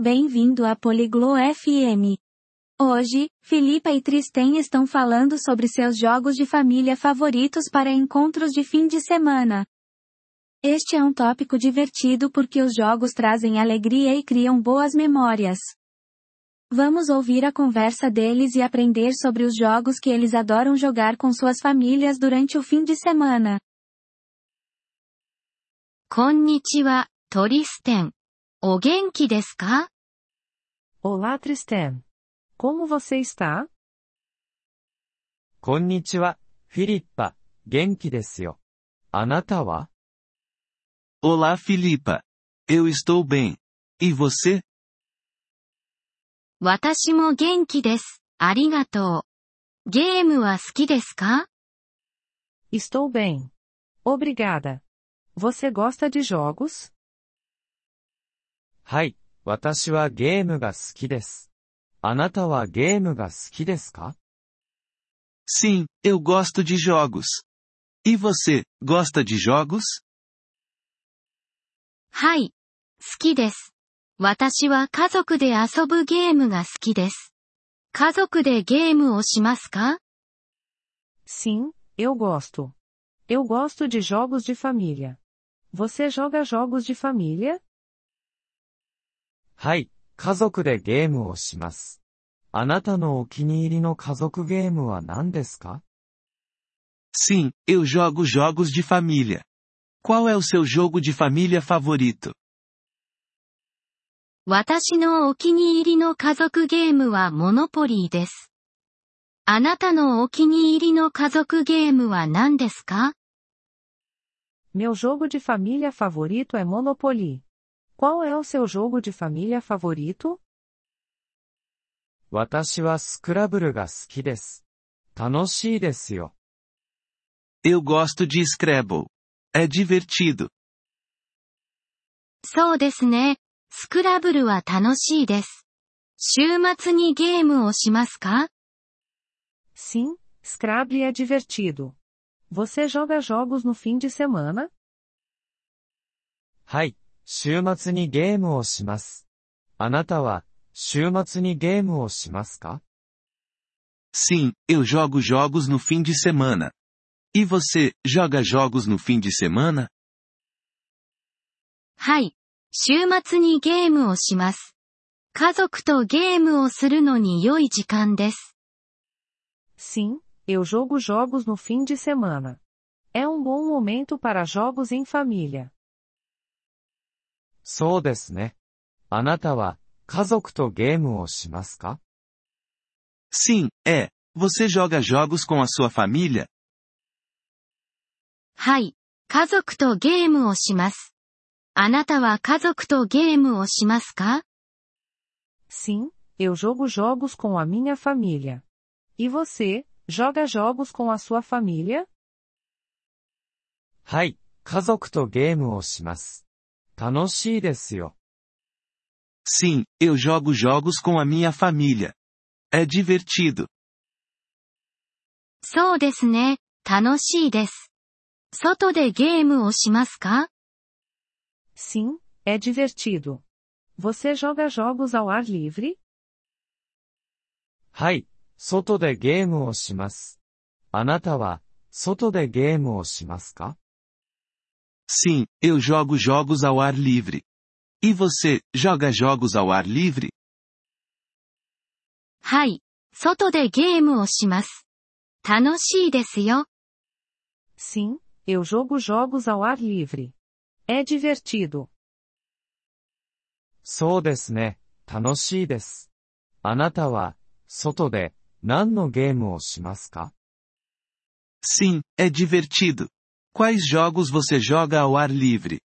Bem-vindo a Poliglo FM. Hoje, Filipa e Tristem estão falando sobre seus jogos de família favoritos para encontros de fim de semana. Este é um tópico divertido porque os jogos trazem alegria e criam boas memórias. Vamos ouvir a conversa deles e aprender sobre os jogos que eles adoram jogar com suas famílias durante o fim de semana. こんにちは、トリステン。お元気ですか Olá Tristan. Como você está? こんにちは、フィリッパ。元気ですよ。あなたは Olá Filipa. Eu estou bem. E você? 私も元気です。ありがとう。ゲームは好きですか Estou bem. Obrigada. Você gosta de jogos? はい、 私はゲームが好きです。あなたはゲームが好きですか Sim, eu gosto de jogos. E você, gosta de jogos? はい。好きです。私は家族で遊ぶゲームが好きです。家族でゲームをしますか Sim, eu gosto. Eu gosto de jogos de família. Você joga jogos de família? はい、家族でゲームをします。あなたのお気に入りの家族ゲームは何ですか Sim, eu jogo jogos de família. Qual é o seu jogo de família favorito? 私のお気に入りの家族ゲームはモノポリーです。あなたのお気に入りの家族ゲームは何ですか Meu jogo de família favorito é Monopoly. Qual é o seu jogo de família favorito? 私はスクラブルが好きです。楽しいですよ。 Eu gosto de Scrabble. É divertido. そうですね。スクラブルは楽しいです。週末にゲームをしますか Sim, Scrabble é divertido. Você joga jogos no fim de semana? はい、 週末にゲームをします。あなたは、週末にゲームをしますか Sim, eu jogo jogos no fim de semana. E você, joga jogos no fim de semana? はい。週末にゲームをします。家族とゲームをするのに良い時間です。 Sim, eu jogo jogos no fim de semana. É um bom momento para jogos em família. そうですね。あなたは、家族とゲームをしますか Sim, é. Você joga jogos com a sua família? はい。家族とゲームをします。あなたは家族とゲームをしますか Sim, eu jogo jogos com a minha família. E você, joga jogos com a sua família? はい、家族とゲームをします。楽しいですよ。 Sim, eu jogo jogos com a minha família. É divertido. そうですね。楽しいです。外でゲームをしますか Sim, é divertido. Você joga jogos ao ar livre? はい、外でゲームをします。あなたは、外でゲームをしますか Sim, eu jogo jogos ao ar livre. E você, joga jogos ao ar livre? はい。外でゲームをします。楽しいですよ。 Sim, eu jogo jogos ao ar livre. É divertido. そうですね、楽しいです。あなたは、外で、何のゲームをしますか Sim, é divertido. Quais jogos você joga ao ar livre?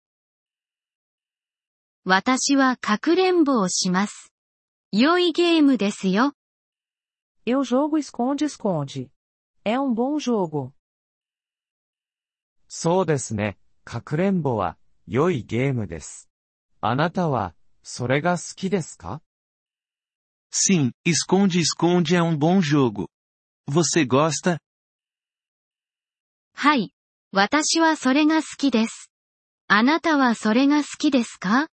私はかくれんぼをします。良いゲームですよ。 Eu jogo esconde-esconde. É um bom jogo. そうですね、かくれんぼは、良いゲームです。あなたは、それが好きですか Sim, esconde-esconde é um bom jogo. Você gosta? はい。 私はそれが好きです。あなたはそれが好きですか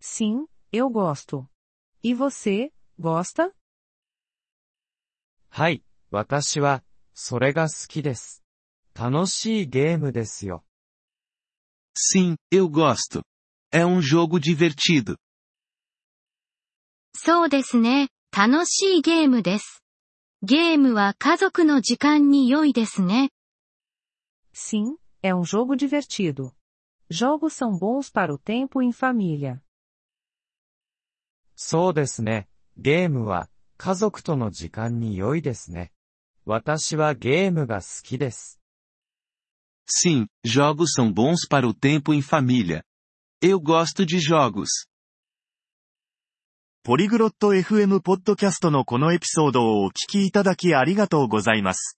？Sim, eu gosto. E você, gosta? はい、私は、それが好きです。楽しいゲームですよ。Sim, eu gosto. É um jogo divertido. そうですね。楽しいゲームです。ゲームは家族の時間に良いですね。Sim, é um jogo divertido. Jogos são bons para o tempo em família. そうですね。ゲームは、家族との時間に良いですね。私はゲームが好きです。 Sim, jogos são bons para o tempo em família. Eu gosto de jogos. ポリグロット FM ポッドキャストのこのエピソードをお聞きいただきありがとうございます。